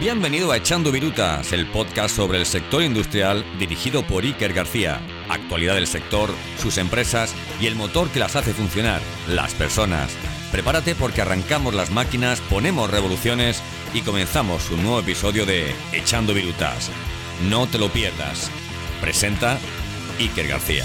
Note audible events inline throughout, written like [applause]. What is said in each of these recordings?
Bienvenido a Echando Virutas, el podcast sobre el sector industrial dirigido por Iker García. Actualidad del sector, sus empresas y el motor que las hace funcionar, las personas. Prepárate porque arrancamos las máquinas, ponemos revoluciones y comenzamos un nuevo episodio de Echando Virutas. No te lo pierdas. Presenta Iker García.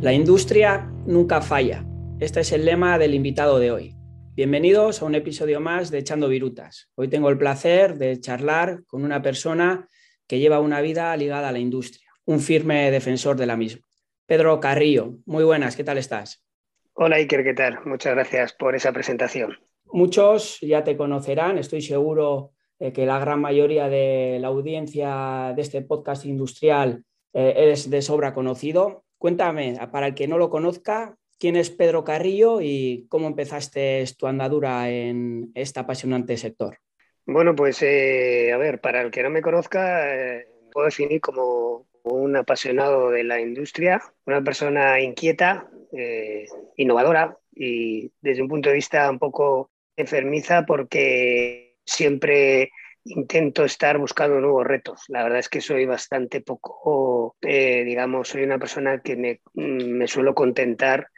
La industria nunca falla. Este es el lema del invitado de hoy. Bienvenidos a un episodio más de Echando Virutas. Hoy tengo el placer de charlar con una persona que lleva una vida ligada a la industria, un firme defensor de la misma. Pedro Carrillo, muy buenas, ¿qué tal estás? Hola Iker, ¿qué tal? Muchas gracias por esa presentación. Muchos ya te conocerán, estoy seguro eh, que la gran mayoría de la audiencia de este podcast industrial eh, es de sobra conocido. Cuéntame, para el que no lo conozca, quién es Pedro Carrillo y cómo empezaste tu andadura en este apasionante sector. Bueno, pues eh, a ver, para el que no me conozca, eh, puedo definir como un apasionado de la industria, una persona inquieta, eh, innovadora y desde un punto de vista un poco enfermiza porque siempre intento estar buscando nuevos retos. La verdad es que soy bastante poco, digamos, soy una persona que me, me suelo contentar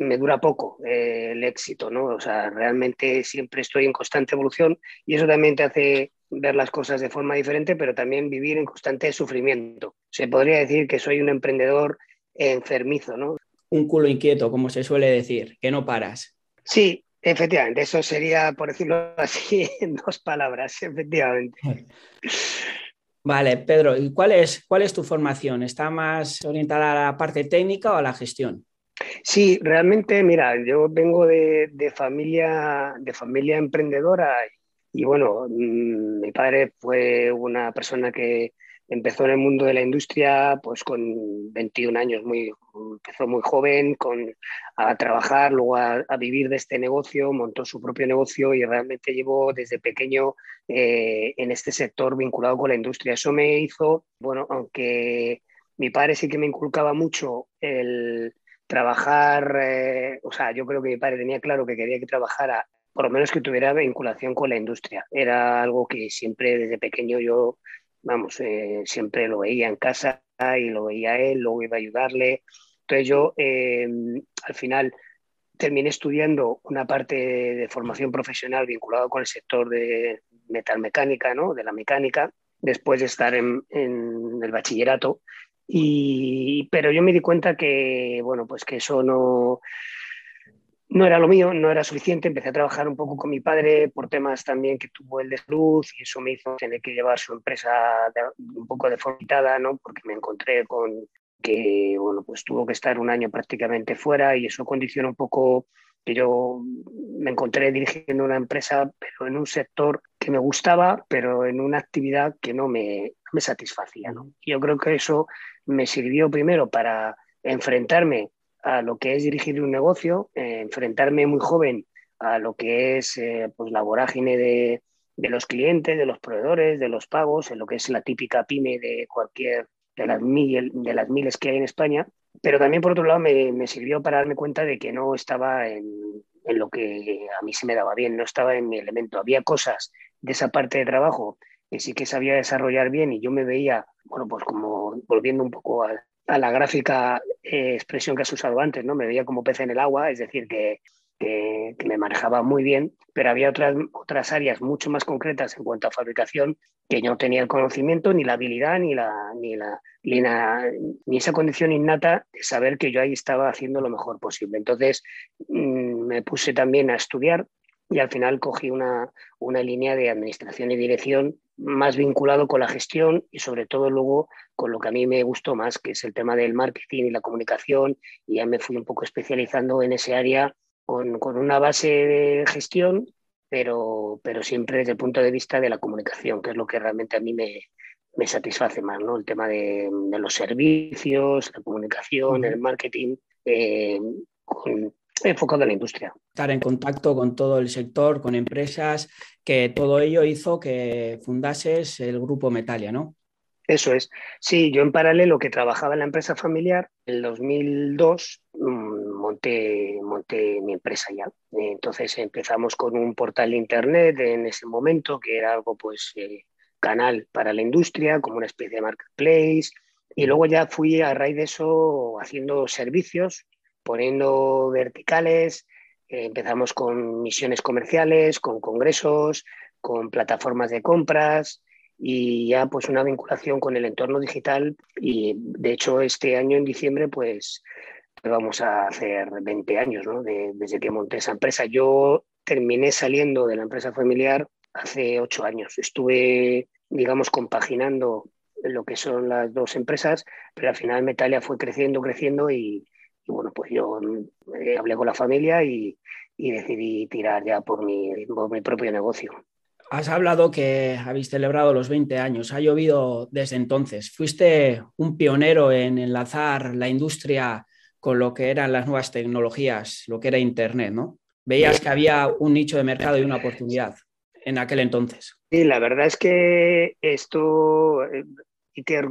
me dura poco eh, el éxito, ¿no? O sea, realmente siempre estoy en constante evolución y eso también te hace ver las cosas de forma diferente, pero también vivir en constante sufrimiento. Se podría decir que soy un emprendedor enfermizo, ¿no? Un culo inquieto, como se suele decir, que no paras. Sí, efectivamente, eso sería, por decirlo [laughs] así, en dos palabras, efectivamente. Vale, Pedro, ¿y cuál es, cuál es tu formación? ¿Está más orientada a la parte técnica o a la gestión? Sí, realmente, mira, yo vengo de, familia, de familia emprendedora y bueno, mm, mi padre fue una persona que empezó en el mundo de la industria pues con 21 años, muy, empezó muy joven con, a trabajar, luego a, vivir de este negocio, montó su propio negocio y realmente llevo desde pequeño eh, en este sector vinculado con la industria. Eso me hizo, bueno, aunque mi padre sí que me inculcaba mucho el trabajar, eh, o sea, yo creo que mi padre tenía claro que quería que trabajara, por lo menos que tuviera vinculación con la industria. Era algo que siempre desde pequeño yo, vamos, eh, siempre lo veía en casa y lo veía él, luego iba a ayudarle. Entonces yo em, al final terminé estudiando una parte de formación profesional vinculada con el sector de metalmecánica, ¿no? de la mecánica, después de estar en, en el bachillerato y, pero yo me di cuenta que, bueno, pues que eso no, no era lo mío, no era suficiente. Empecé a trabajar un poco con mi padre por temas también que tuvo el de salud y eso me hizo tener que llevar su empresa un poco deformitada, ¿no? Porque me encontré con que, bueno, pues tuvo que estar un año prácticamente fuera y eso condiciona un poco que yo me encontré dirigiendo una empresa, pero en un sector que me gustaba, pero en una actividad que no me, me satisfacía. ¿no? Yo creo que eso me sirvió primero para enfrentarme a lo que es dirigir un negocio, eh, enfrentarme muy joven a lo que es eh, pues la vorágine de, de, los clientes, de los proveedores, de los pagos, en lo que es la típica pyme de cualquier de las, de las miles que hay en España. Pero también, por otro lado, me, me sirvió para darme cuenta de que no estaba en, en lo que a mí se me daba bien, no estaba en mi elemento. Había cosas de esa parte de trabajo que sí que sabía desarrollar bien y yo me veía, bueno, pues como volviendo un poco a, la gráfica eh, expresión que has usado antes, ¿no? Me veía como pez en el agua, es decir, que, que, me manejaba muy bien, pero había otras, otras áreas mucho más concretas en cuanto a fabricación que yo no tenía el conocimiento, ni la habilidad, ni, la, ni, la, ni, esa condición innata de saber que yo ahí estaba haciendo lo mejor posible. Entonces mm, me puse también a estudiar y al final cogí una, una línea de administración y dirección más vinculado con la gestión y sobre todo luego con lo que a mí me gustó más, que es el tema del marketing y la comunicación, y ya me fui un poco especializando en ese área con, con una base de gestión, pero, pero siempre desde el punto de vista de la comunicación, que es lo que realmente a mí me, me satisface más, ¿no? El tema de, de los servicios, la comunicación, el marketing, eh, con, enfocado en la industria. Estar en contacto con todo el sector, con empresas, que todo ello hizo que fundases el grupo Metalia, ¿no? Eso es. Sí, yo en paralelo que trabajaba en la empresa familiar, en el 2002 mm, monté, monté mi empresa ya. Entonces empezamos con un portal de internet en ese momento que era algo pues eh, canal para la industria, como una especie de marketplace. Y luego ya fui a raíz de eso haciendo servicios, poniendo verticales. Eh, empezamos con misiones comerciales, con congresos, con plataformas de compras y ya pues una vinculación con el entorno digital. Y de hecho este año en diciembre pues vamos a hacer 20 años ¿no? desde que monté esa empresa. Yo terminé saliendo de la empresa familiar hace ocho años. Estuve, digamos, compaginando lo que son las dos empresas, pero al final Metalia fue creciendo, creciendo y, bueno, pues yo eh, hablé con la familia y, decidí tirar ya por mi, por mi propio negocio. Has hablado que habéis celebrado los 20 años, ha llovido desde entonces. Fuiste un pionero en enlazar la industria con lo que eran las nuevas tecnologías, lo que era Internet, ¿no? Veías que había un nicho de mercado y una oportunidad en aquel entonces. Sí, la verdad es que esto, eh,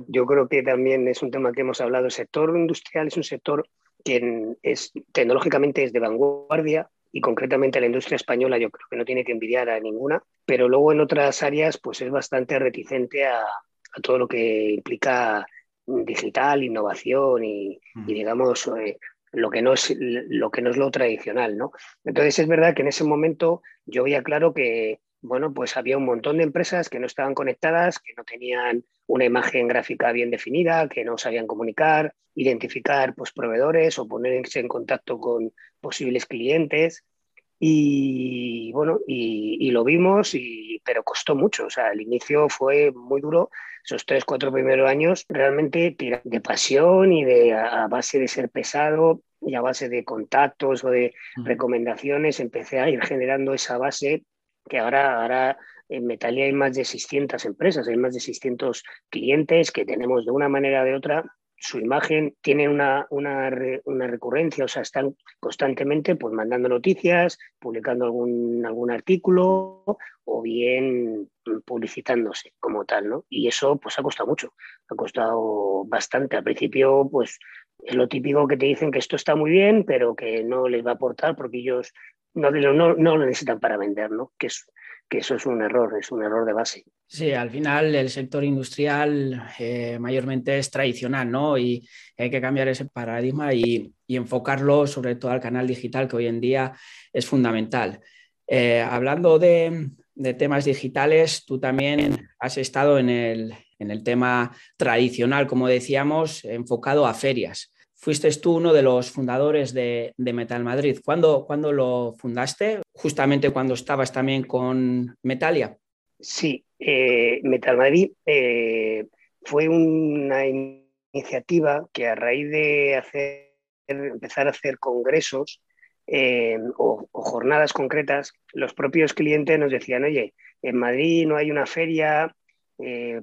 yo creo que también es un tema que hemos hablado, el sector industrial es un sector que es, tecnológicamente es de vanguardia y concretamente la industria española yo creo que no tiene que envidiar a ninguna, pero luego en otras áreas pues es bastante reticente a, a todo lo que implica digital, innovación y, digamos, eh, lo, que no es, lo que no es lo tradicional, ¿no? Entonces es verdad que en ese momento yo veía claro que, bueno, pues había un montón de empresas que no estaban conectadas, que no tenían una imagen gráfica bien definida, que no sabían comunicar, identificar pues, proveedores o ponerse en contacto con posibles clientes. Y bueno, y, lo vimos, y, pero costó mucho. O sea, el inicio fue muy duro. Esos tres, cuatro primeros años realmente de pasión y de a, base de ser pesado y a base de contactos o de recomendaciones, empecé a ir generando esa base que ahora, ahora en Metalia hay más de 600 empresas, hay más de 600 clientes que tenemos de una manera o de otra su imagen tiene una, una, una, recurrencia, o sea, están constantemente pues, mandando noticias, publicando algún, algún artículo o bien publicitándose como tal, ¿no? Y eso pues ha costado mucho, ha costado bastante. Al principio, pues es lo típico que te dicen que esto está muy bien, pero que no les va a aportar porque ellos no, no, no lo necesitan para vender, ¿no? Que es, eso es un error, es un error de base. Sí, al final el sector industrial eh, mayormente es tradicional, ¿no? Y hay que cambiar ese paradigma y, enfocarlo sobre todo al canal digital, que hoy en día es fundamental. Eh, hablando de, temas digitales, tú también has estado en el tema tradicional, como decíamos, enfocado a ferias fuiste tú uno de los fundadores de, Metal Madrid. ¿Cuándo, lo fundaste? Justamente cuando estabas también con Metalia. Sí, eh, Metal Madrid eh, fue una iniciativa que a raíz de hacer, empezar a hacer congresos eh, o, jornadas concretas, los propios clientes nos decían, oye, en Madrid no hay una feria,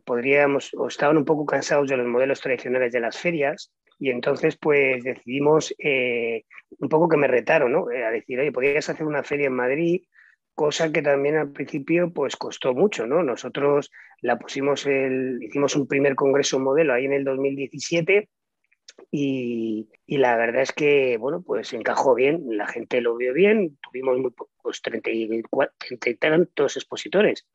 podríamos, o estaban un poco cansados de los modelos tradicionales de las ferias y entonces, pues decidimos eh, un poco que me retaron, ¿no? Eh, a decir, oye, podrías hacer una feria en Madrid, cosa que también al principio, pues costó mucho, ¿no? Nosotros la pusimos, el, hicimos un primer congreso modelo ahí en el 2017 y, y, la verdad es que, bueno, pues encajó bien, la gente lo vio bien, tuvimos muy pocos, 30 y, tantos expositores.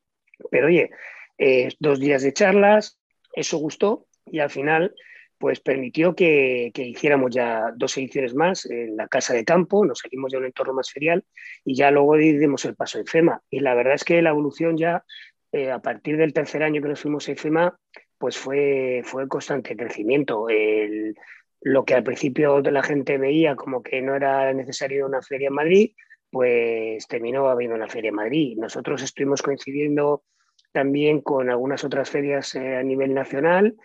Pero oye, eh, dos días de charlas, eso gustó y al final pues permitió que, hiciéramos ya dos ediciones más en la casa de campo, nos salimos de un entorno más ferial y ya luego dimos el paso a FEMA. Y la verdad es que la evolución ya, eh, a partir del tercer año que nos fuimos a FEMA, pues fue, fue constante crecimiento. lo que al principio la gente veía como que no era necesario una feria en Madrid, pues terminó habiendo una feria en Madrid. Nosotros estuvimos coincidiendo también con algunas otras ferias eh, a nivel nacional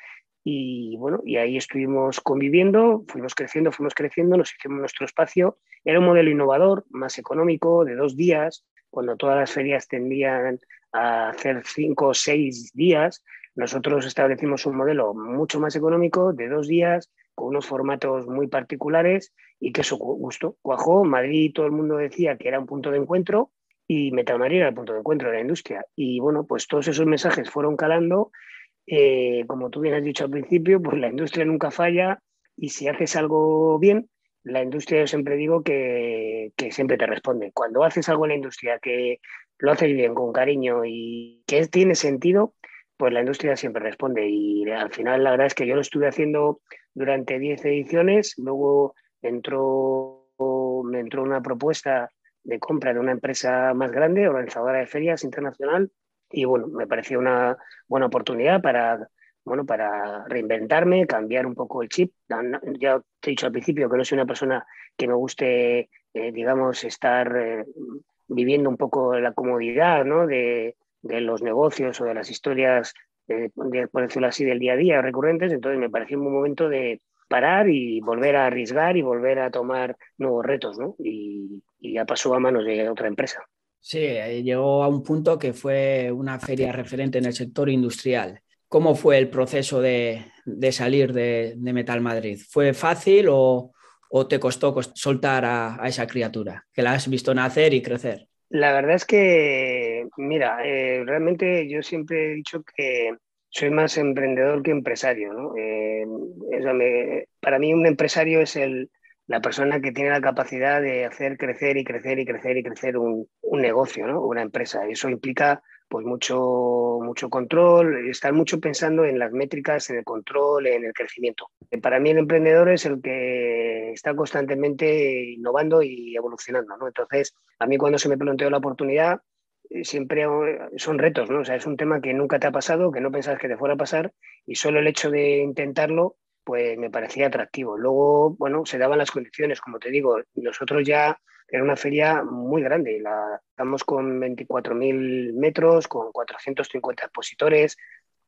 y bueno, y ahí estuvimos conviviendo, fuimos creciendo, fuimos creciendo, nos hicimos nuestro espacio. Era un modelo innovador, más económico, de dos días, cuando todas las ferias tendían a hacer cinco o seis días. Nosotros establecimos un modelo mucho más económico, de dos días, con unos formatos muy particulares y que eso gustó. Cuajó, Madrid todo el mundo decía que era un punto de encuentro y Metalmaría era el punto de encuentro de la industria. Y bueno, pues todos esos mensajes fueron calando eh, como tú bien has dicho al principio, pues la industria nunca falla y si haces algo bien, la industria yo siempre digo que, siempre te responde. Cuando haces algo en la industria que lo haces bien, con cariño y que tiene sentido, pues la industria siempre responde. Y al final la verdad es que yo lo estuve haciendo durante 10 ediciones, luego entró, me entró una propuesta de compra de una empresa más grande, organizadora de ferias internacional, y bueno, me pareció una buena oportunidad para, bueno, para reinventarme, cambiar un poco el chip. Ya te he dicho al principio que no soy una persona que me guste, eh, digamos, estar eh, viviendo un poco la comodidad ¿no? de, de, los negocios o de las historias, eh, por decirlo así, del día a día recurrentes. Entonces me pareció un momento de parar y volver a arriesgar y volver a tomar nuevos retos, ¿no? Y ya pasó a manos de otra empresa. Sí, llegó a un punto que fue una feria referente en el sector industrial. ¿Cómo fue el proceso de, de salir de, Metal Madrid? ¿Fue fácil o, o te costó soltar a, esa criatura que la has visto nacer y crecer? La verdad es que, mira, eh, realmente yo siempre he dicho que soy más emprendedor que empresario. ¿no? Eh, para mí un empresario es el, la persona que tiene la capacidad de hacer crecer y crecer y crecer y crecer un, un negocio, ¿no? una empresa. Eso implica pues mucho, mucho control, estar mucho pensando en las métricas, en el control, en el crecimiento. Para mí el emprendedor es el que está constantemente innovando y evolucionando. ¿no? Entonces, a mí cuando se me planteó la oportunidad, eh, siempre son retos, ¿no? O sea, es un tema que nunca te ha pasado, que no pensabas que te fuera a pasar y solo el hecho de intentarlo pues me parecía atractivo. Luego, bueno, se daban las condiciones, como te digo, nosotros ya era una feria muy grande, la estamos con 24.000 metros, con 450 expositores,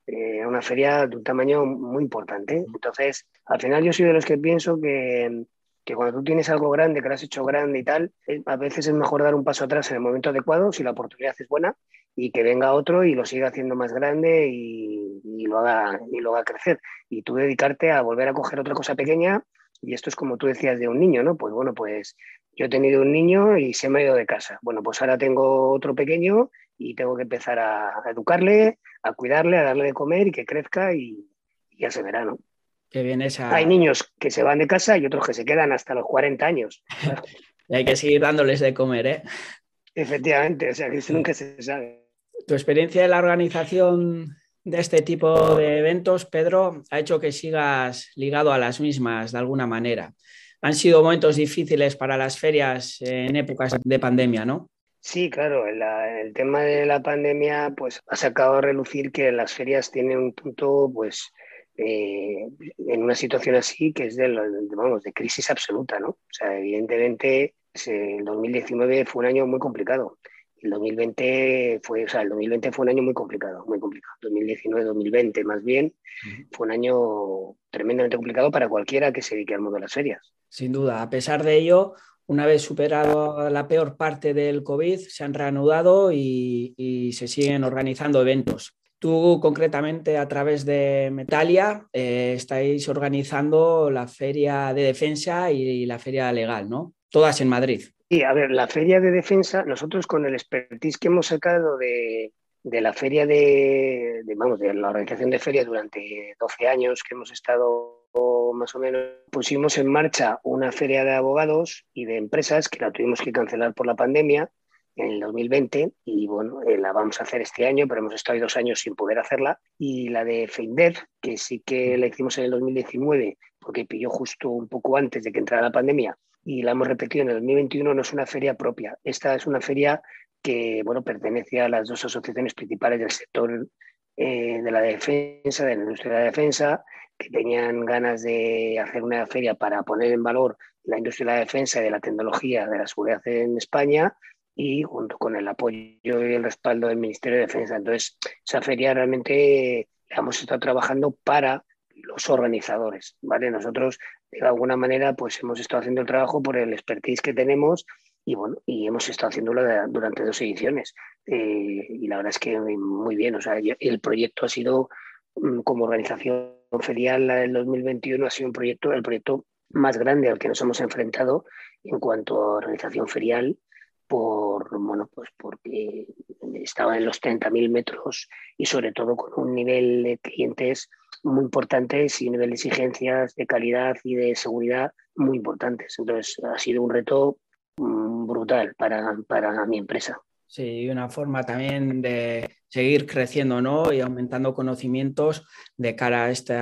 eh, una feria de un tamaño muy importante. Entonces, al final yo soy de los que pienso que, que cuando tú tienes algo grande, que lo has hecho grande y tal, eh, a veces es mejor dar un paso atrás en el momento adecuado, si la oportunidad es buena, y que venga otro y lo siga haciendo más grande y, lo, haga, y lo haga crecer. Y tú dedicarte a volver a coger otra cosa pequeña, y esto es como tú decías de un niño, ¿no? Pues bueno, pues yo he tenido un niño y se me ha ido de casa. Bueno, pues ahora tengo otro pequeño y tengo que empezar a, educarle, a cuidarle, a darle de comer y que crezca y, y ya se verá, ¿no? Que viene esa... Hay niños que se van de casa y otros que se quedan hasta los 40 años. [laughs] y hay que seguir dándoles de comer, ¿eh? Efectivamente, o sea, que eso nunca se sabe tu experiencia en la organización de este tipo de eventos, Pedro, ha hecho que sigas ligado a las mismas de alguna manera. Han sido momentos difíciles para las ferias en épocas de pandemia, ¿no? Sí, claro, el, el tema de la pandemia pues, ha sacado a relucir que las ferias tienen un punto, pues, eh, en una situación así que es de, vamos, de crisis absoluta, ¿no? O sea, evidentemente el 2019 fue un año muy complicado el 2020 fue, o sea, el 2020 fue un año muy complicado, muy complicado. 2019-2020 más bien fue un año tremendamente complicado para cualquiera que se dedique al mundo de las ferias. Sin duda, a pesar de ello, una vez superado la peor parte del COVID, se han reanudado y, y se siguen organizando eventos. Tú concretamente a través de Metalia eh, estáis organizando la feria de defensa y la feria legal, ¿no? Todas en Madrid. Sí, a ver, la feria de defensa, nosotros con el expertise que hemos sacado de, de la feria de, de, vamos, de la organización de ferias durante 12 años que hemos estado más o menos, pusimos en marcha una feria de abogados y de empresas que la tuvimos que cancelar por la pandemia en el 2020 y bueno, eh, la vamos a hacer este año, pero hemos estado dos años sin poder hacerla. Y la de FEINDER, que sí que la hicimos en el 2019 porque pilló justo un poco antes de que entrara la pandemia y la hemos repetido en el 2021, no es una feria propia. Esta es una feria que bueno, pertenece a las dos asociaciones principales del sector eh, de la defensa, de la industria de la defensa, que tenían ganas de hacer una feria para poner en valor la industria de la defensa y de la tecnología de la seguridad en España y junto con el apoyo y el respaldo del Ministerio de Defensa. Entonces, esa feria realmente la hemos estado trabajando para los organizadores, ¿vale? Nosotros de alguna manera pues hemos estado haciendo el trabajo por el expertise que tenemos y bueno, y hemos estado haciéndolo durante dos ediciones. Eh, y la verdad es que muy bien, o sea, el proyecto ha sido mm, como organización ferial del 2021 ha sido un proyecto, el proyecto más grande al que nos hemos enfrentado en cuanto a organización ferial por bueno pues porque estaba en los 30.000 metros y sobre todo con un nivel de clientes muy importantes y nivel de exigencias de calidad y de seguridad muy importantes. Entonces ha sido un reto mm, brutal para, para mi empresa. Sí, una forma también de seguir creciendo ¿no? y aumentando conocimientos de cara a este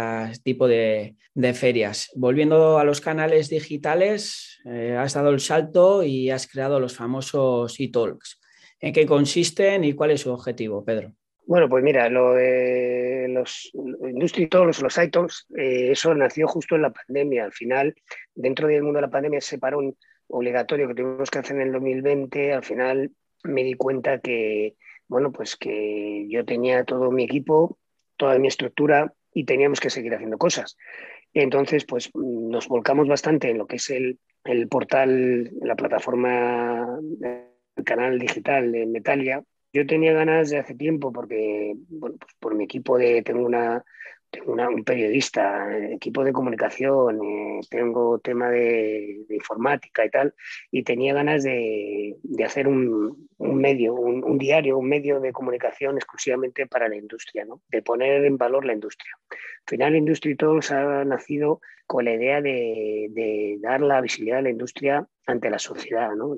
tipo de, ferias. Volviendo a los canales digitales, eh, has dado el salto y has creado los famosos e-talks. ¿En qué consisten y cuál es su objetivo, Pedro? Bueno, pues mira, los Industry Talks, los iTalks, eh, eso nació justo en la pandemia. Al final, dentro del mundo de la pandemia se paró un obligatorio que tuvimos que hacer en el 2020. Al final me di cuenta que, bueno, pues que yo tenía todo mi equipo, toda mi estructura y teníamos que seguir haciendo cosas. Entonces, pues nos volcamos bastante en lo que es el, el portal, la plataforma, el canal digital de Metalia. Yo tenía ganas de hace tiempo porque, bueno, pues por mi equipo de, tengo una, tengo un periodista, equipo de comunicación, eh, tengo tema de, informática y tal, y tenía ganas de, hacer un, medio, un, diario, un medio de comunicación exclusivamente para la industria, ¿no? de poner en valor la industria. Al final, Industry Talks ha nacido con la idea de, dar la visibilidad a la industria ante la sociedad, ¿no?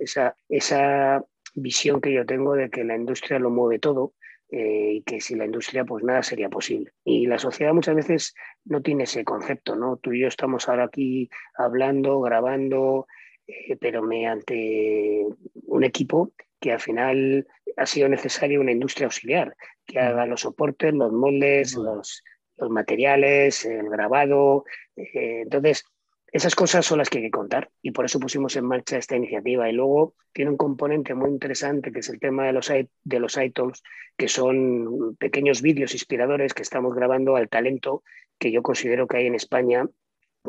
esa, esa visión que yo tengo de que la industria lo mueve todo eh, y que sin la industria pues nada sería posible. Y la sociedad muchas veces no tiene ese concepto, ¿no? Tú y yo estamos ahora aquí hablando, grabando, eh, pero mediante un equipo que al final ha sido necesario una industria auxiliar, que mm. haga los soportes, los moldes, los, los materiales, el grabado. Eh, entonces, esas cosas son las que hay que contar y por eso pusimos en marcha esta iniciativa. Y luego tiene un componente muy interesante que es el tema de los, de los iTunes, que son pequeños vídeos inspiradores que estamos grabando al talento que yo considero que hay en España,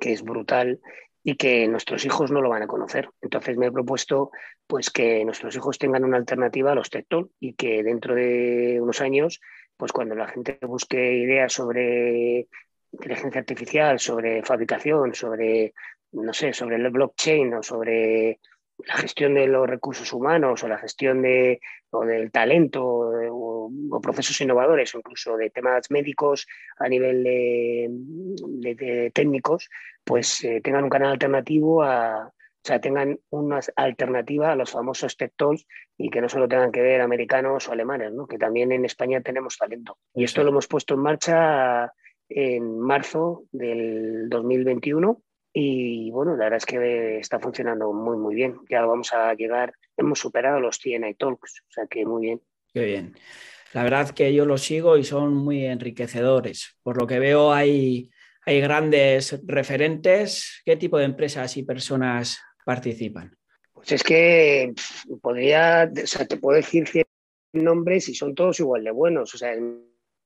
que es brutal y que nuestros hijos no lo van a conocer. Entonces me he propuesto pues que nuestros hijos tengan una alternativa a los TED y que dentro de unos años, pues cuando la gente busque ideas sobre inteligencia artificial, sobre fabricación, sobre, no sé, sobre el blockchain o sobre la gestión de los recursos humanos o la gestión de, o del talento o, procesos innovadores o incluso de temas médicos a nivel de, técnicos, pues eh, tengan un canal alternativo a, o sea, tengan una alternativa a los famosos tech y que no solo tengan que ver americanos o alemanes, ¿no? que también en España tenemos talento. Y esto lo hemos puesto en marcha en marzo del 2021 y bueno, la verdad es que está funcionando muy, muy bien. Ya vamos a llegar, hemos superado los TNI Talks, o sea que muy bien. Qué bien. La verdad que yo los sigo y son muy enriquecedores. Por lo que veo hay, hay grandes referentes. ¿Qué tipo de empresas y personas participan? Pues es que podría, o sea, te puedo decir 100 nombres y son todos igual de buenos. O sea,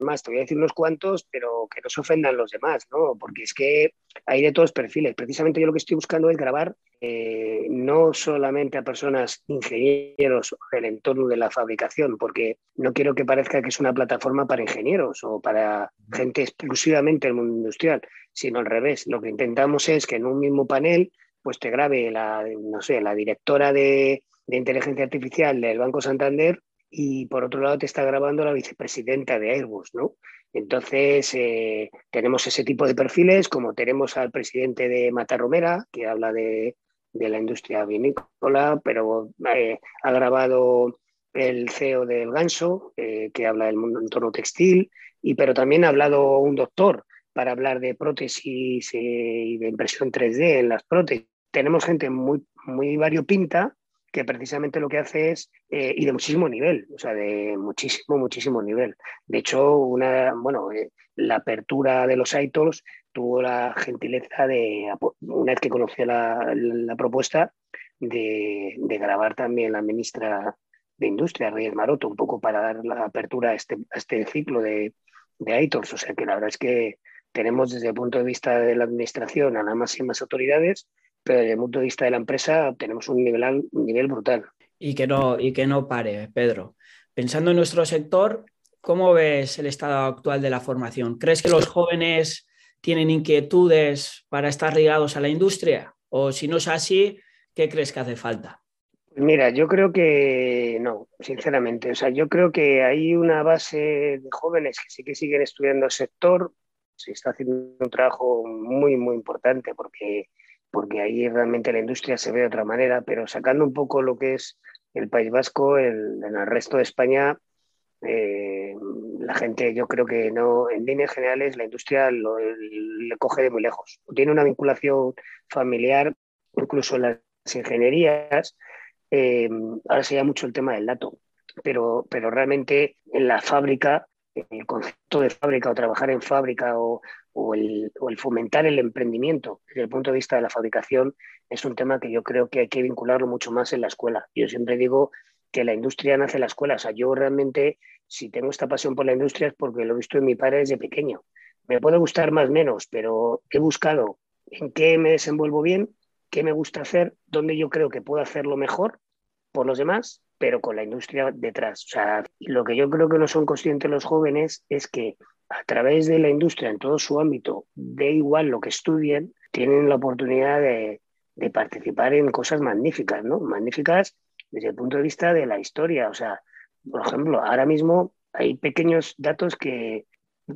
más, te voy a decir unos cuantos, pero que no se ofendan los demás, ¿no? Porque es que hay de todos perfiles. Precisamente yo lo que estoy buscando es grabar eh, no solamente a personas ingenieros del entorno de la fabricación, porque no quiero que parezca que es una plataforma para ingenieros o para gente exclusivamente del mundo industrial, sino al revés. Lo que intentamos es que en un mismo panel pues te grabe la, no sé, la directora de, de inteligencia artificial del Banco Santander y por otro lado te está grabando la vicepresidenta de Airbus, ¿no? Entonces, eh, tenemos ese tipo de perfiles, como tenemos al presidente de Matarromera, que habla de, la industria vinícola, pero eh, ha grabado el CEO del Ganso, eh, que habla del mundo entorno textil, y, pero también ha hablado un doctor para hablar de prótesis y de impresión 3D en las prótesis. Tenemos gente muy, muy variopinta que precisamente lo que hace es, eh, y de muchísimo nivel, o sea, de muchísimo, muchísimo nivel. De hecho, una, bueno, eh, la apertura de los ITOLs tuvo la gentileza de, una vez que conoció la, propuesta, de, grabar también la ministra de Industria, Reyes Maroto, un poco para dar la apertura a este, este ciclo de, de ITOLs. O sea, que la verdad es que tenemos desde el punto de vista de la administración a las máximas autoridades pero desde el punto de vista de la empresa tenemos un nivel, un nivel brutal. Y que, no, y que no pare, Pedro. Pensando en nuestro sector, ¿cómo ves el estado actual de la formación? ¿Crees que los jóvenes tienen inquietudes para estar ligados a la industria? O si no es así, ¿qué crees que hace falta? Pues mira, yo creo que no, sinceramente. O sea, yo creo que hay una base de jóvenes que sí que siguen estudiando el sector. Se está haciendo un trabajo muy, muy importante porque, porque ahí realmente la industria se ve de otra manera, pero sacando un poco lo que es el País Vasco, en el resto de España, eh, la gente, yo creo que no, en líneas generales, la industria le coge de muy lejos. Tiene una vinculación familiar, incluso en las ingenierías. Eh, ahora se llama mucho el tema del dato, pero, pero realmente en la fábrica, el concepto de fábrica o trabajar en fábrica o, o, el, o el fomentar el emprendimiento desde el punto de vista de la fabricación es un tema que yo creo que hay que vincularlo mucho más en la escuela. Yo siempre digo que la industria nace en la escuela. O sea, yo realmente, si tengo esta pasión por la industria es porque lo he visto en mi padre desde pequeño. Me puede gustar más o menos, pero he buscado en qué me desenvuelvo bien, qué me gusta hacer, dónde yo creo que puedo hacerlo mejor por los demás, pero con la industria detrás. O sea, lo que yo creo que no son conscientes los jóvenes es que a través de la industria en todo su ámbito, de igual lo que estudien, tienen la oportunidad de, de participar en cosas magníficas, ¿no? Magníficas desde el punto de vista de la historia. O sea, por ejemplo, ahora mismo hay pequeños datos que,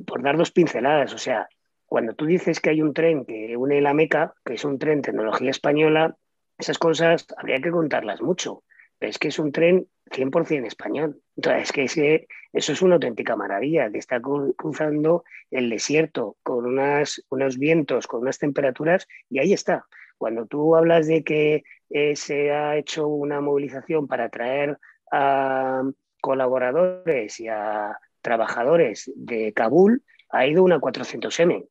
por dar dos pinceladas, o sea, cuando tú dices que hay un tren que une la Meca, que es un tren tecnología española, esas cosas habría que contarlas mucho. Es que es un tren 100% español. Entonces, es que eso es una auténtica maravilla, que está cruzando el desierto con unos vientos, con unas temperaturas, y ahí está. Cuando tú hablas de que eh, se ha hecho una movilización para atraer a colaboradores y a trabajadores de Kabul, ha ido una 400M.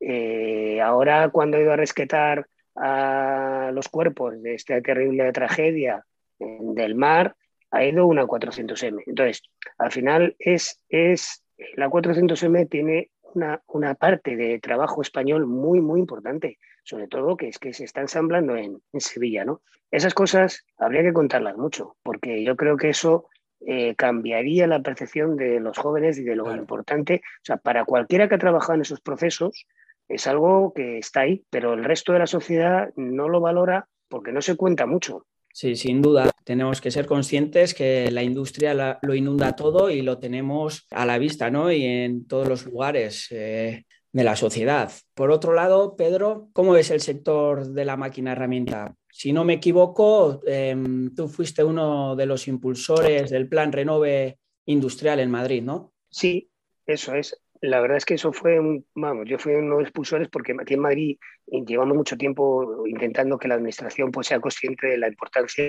Eh, ahora, cuando ha ido a rescatar a los cuerpos de esta terrible tragedia del mar, ha ido una 400M. Entonces, al final es, es la 400M tiene una, una, parte de trabajo español muy, muy importante, sobre todo que es que se está ensamblando en, en Sevilla, ¿no? Esas cosas habría que contarlas mucho, porque yo creo que eso eh, cambiaría la percepción de los jóvenes y de lo claro. importante. O sea, para cualquiera que ha trabajado en esos procesos, es algo que está ahí, pero el resto de la sociedad no lo valora porque no se cuenta mucho. Sí, sin duda. Tenemos que ser conscientes que la industria lo inunda todo y lo tenemos a la vista, ¿no? Y en todos los lugares eh, de la sociedad. Por otro lado, Pedro, ¿cómo es el sector de la máquina herramienta? Si no me equivoco, eh, tú fuiste uno de los impulsores del plan Renove Industrial en Madrid, ¿no? Sí, eso es. La verdad es que eso fue, un, vamos, yo fui uno de los expulsores porque aquí en Madrid llevamos mucho tiempo intentando que la administración pues, sea consciente de la importancia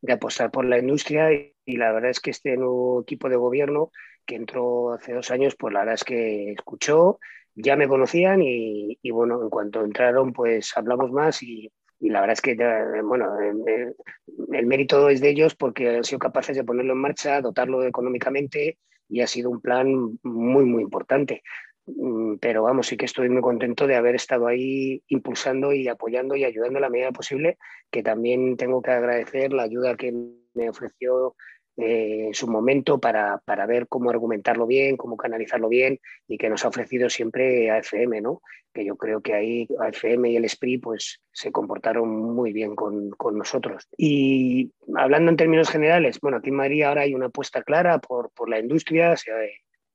de apostar por la industria y, y, la verdad es que este nuevo equipo de gobierno que entró hace dos años, pues la verdad es que escuchó, ya me conocían y, y bueno, en cuanto entraron pues hablamos más y, y la verdad es que, bueno, el, el, mérito es de ellos porque han sido capaces de ponerlo en marcha, dotarlo económicamente y ha sido un plan muy, muy importante. Mm, pero vamos, sí que estoy muy contento de haber estado ahí impulsando y apoyando y ayudando en la medida posible, que también tengo que agradecer la ayuda que me ofreció eh, en su momento para, para, ver cómo argumentarlo bien, cómo canalizarlo bien y que nos ha ofrecido siempre AFM, ¿no? que yo creo que ahí AFM y el SPRI pues, se comportaron muy bien con, con, nosotros. Y hablando en términos generales, bueno, aquí en Madrid ahora hay una apuesta clara por, por la industria, se,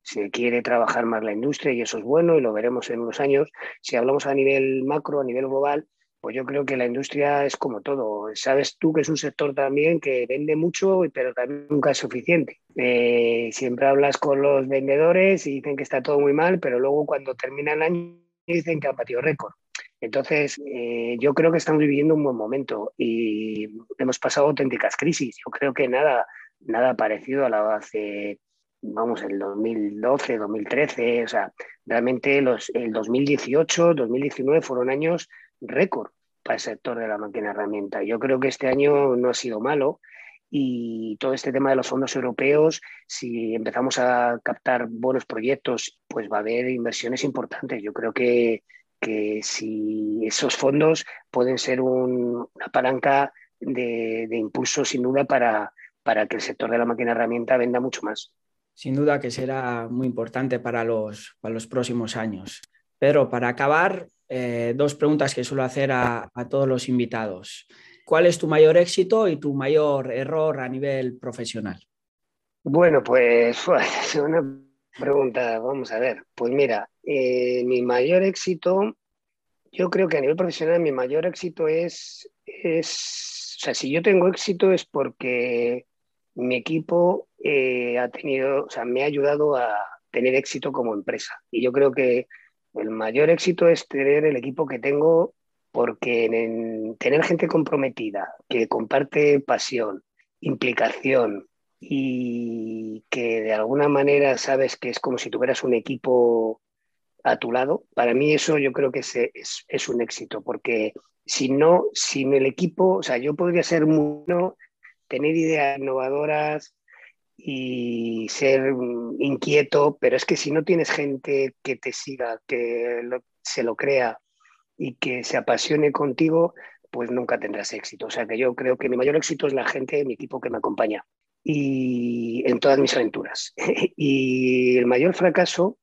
se quiere trabajar más la industria y eso es bueno y lo veremos en unos años. Si hablamos a nivel macro, a nivel global, pues yo creo que la industria es como todo. Sabes tú que es un sector también que vende mucho, pero también nunca es suficiente. Eh, siempre hablas con los vendedores y dicen que está todo muy mal, pero luego cuando termina el año dicen que han batido récord. Entonces, eh, yo creo que estamos viviendo un buen momento y hemos pasado auténticas crisis. Yo creo que nada, nada parecido a la hace, vamos, el 2012, 2013. O sea, realmente los, el 2018, 2019 fueron años récord para el sector de la máquina herramienta. Yo creo que este año no ha sido malo y todo este tema de los fondos europeos, si empezamos a captar buenos proyectos, pues va a haber inversiones importantes. Yo creo que, que si esos fondos pueden ser un, una palanca de, de, impulso sin duda para, para que el sector de la máquina herramienta venda mucho más. Sin duda que será muy importante para los, para los próximos años. Pero para acabar, eh, dos preguntas que suelo hacer a, todos los invitados. ¿Cuál es tu mayor éxito y tu mayor error a nivel profesional? Bueno, pues [laughs] es una pregunta, vamos a ver. Pues mira, eh, mi mayor éxito, yo creo que a nivel profesional mi mayor éxito es, es, o sea, si yo tengo éxito es porque mi equipo eh, ha tenido, o sea, me ha ayudado a tener éxito como empresa. Y yo creo que el mayor éxito es tener el equipo que tengo porque en, tener gente comprometida, que comparte pasión, implicación y que de alguna manera sabes que es como si tuvieras un equipo a tu lado, para mí eso yo creo que es, es, un éxito, porque si no, sin el equipo, o sea, yo podría ser muy bueno, tener ideas innovadoras y ser inquieto, pero es que si no tienes gente que te siga, que se lo crea y que se apasione contigo, pues nunca tendrás éxito. O sea que yo creo que mi mayor éxito es la gente, mi equipo que me acompaña y en todas mis aventuras. [laughs] y el mayor fracaso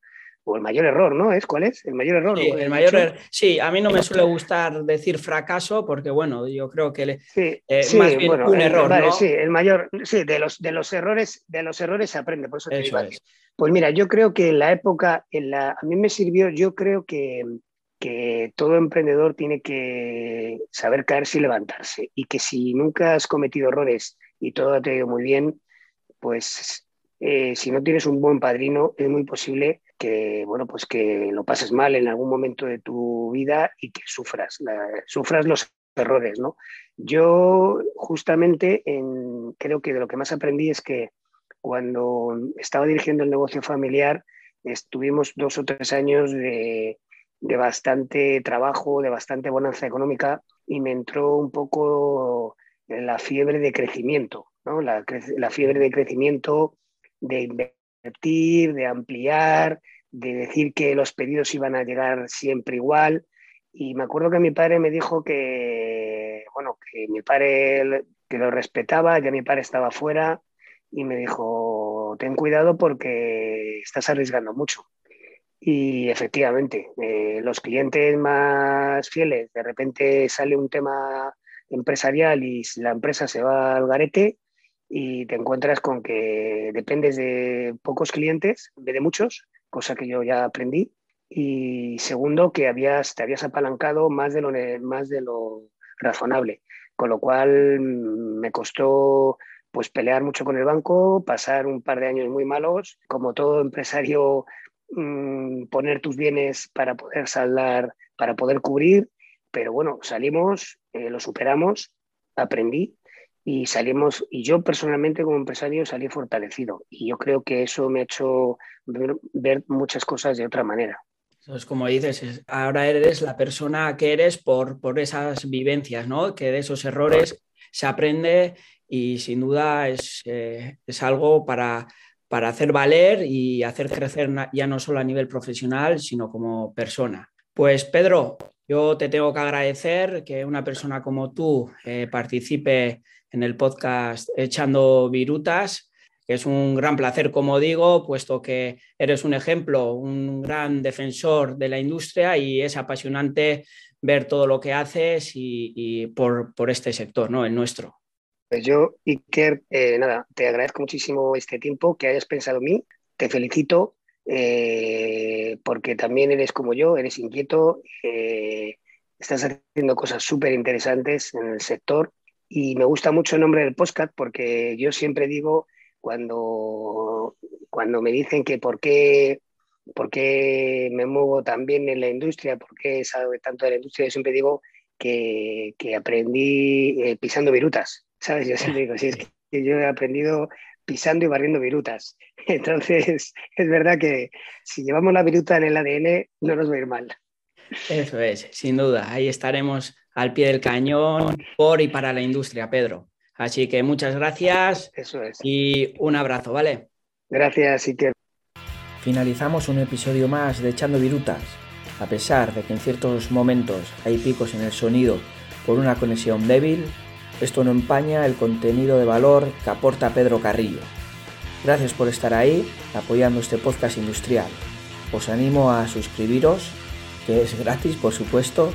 o el mayor error, ¿no? ¿Es cuál es? El mayor error. Sí, el mayor er-, sí, a mí no me suele gustar decir fracaso porque, bueno, yo creo que sí, eh, más bien un error. Sí, el mayor, sí, de los, de los errores, de los errores se aprende, por eso, te digo. Pues mira, yo creo que en la época, en la, a mí me sirvió, yo creo que, que todo emprendedor tiene que saber caerse y levantarse y que si nunca has cometido errores y todo te ha ido muy bien, pues eh, si no tienes un buen padrino es muy posible que, bueno, pues que lo pases mal en algún momento de tu vida y que sufras, sufras los errores, ¿no? Yo justamente creo que de lo que más aprendí es que cuando estaba dirigiendo el negocio familiar, estuvimos dos o tres años de, bastante trabajo, de bastante bonanza económica y me entró un poco la fiebre de crecimiento, ¿no? la, la fiebre de crecimiento, de de ampliar, de decir que los pedidos iban a llegar siempre igual. Y me acuerdo que mi padre me dijo que, bueno, que mi padre que lo respetaba, ya mi padre estaba fuera y me dijo, ten cuidado porque estás arriesgando mucho. Y efectivamente, eh, los clientes más fieles, de repente sale un tema empresarial y la empresa se va al garete, y te encuentras con que dependes de pocos clientes en vez de muchos, cosa que yo ya aprendí. Y segundo, que habías, te habías apalancado más de, lo, más de lo razonable, con lo cual me costó pues pelear mucho con el banco, pasar un par de años muy malos, como todo empresario, mm, poner tus bienes para poder saldar, para poder cubrir, pero bueno, salimos, eh, lo superamos, aprendí y salimos, y yo personalmente como empresario salí fortalecido y yo creo que eso me ha hecho ver, muchas cosas de otra manera. Es como dices, ahora eres la persona que eres por, por esas vivencias, ¿no? Que de esos errores se aprende y sin duda es, eh, es algo para, para hacer valer y hacer crecer ya no solo a nivel profesional, sino como persona. Pues Pedro, yo te tengo que agradecer que una persona como tú eh, participe en el podcast Echando Virutas, es un gran placer, como digo, puesto que eres un ejemplo, un gran defensor de la industria y es apasionante ver todo lo que haces y, por, este sector, ¿no? El nuestro. Pues yo, Iker, eh, nada, te agradezco muchísimo este tiempo que hayas pensado en mí, te felicito eh, porque también eres como yo, eres inquieto, eh, estás haciendo cosas súper interesantes en el sector y me gusta mucho el nombre del podcast porque yo siempre digo, cuando, cuando me dicen que por qué, por qué me muevo tan bien en la industria, por qué salgo tanto de la industria, yo siempre digo que, que aprendí eh, pisando virutas, ¿sabes? Yo siempre digo, sí, es [laughs] que yo he aprendido pisando y barriendo virutas. [laughs] Entonces, es verdad que si llevamos la viruta en el ADN, no nos va a ir mal. Eso es, sin duda. Ahí estaremos al pie del cañón por y para la industria, Pedro. Así que muchas gracias Eso es. y un abrazo, ¿vale? Gracias, Iker. Finalizamos un episodio más de Echando Virutas. A pesar de que en ciertos momentos hay picos en el sonido por una conexión débil, esto no empaña el contenido de valor que aporta Pedro Carrillo. Gracias por estar ahí apoyando este podcast industrial. Os animo a suscribiros, que es gratis por supuesto,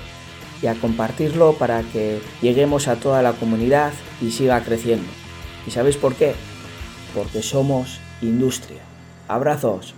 y a compartirlo para que lleguemos a toda la comunidad y siga creciendo. ¿Y sabéis por qué? Porque somos industria. Abrazos.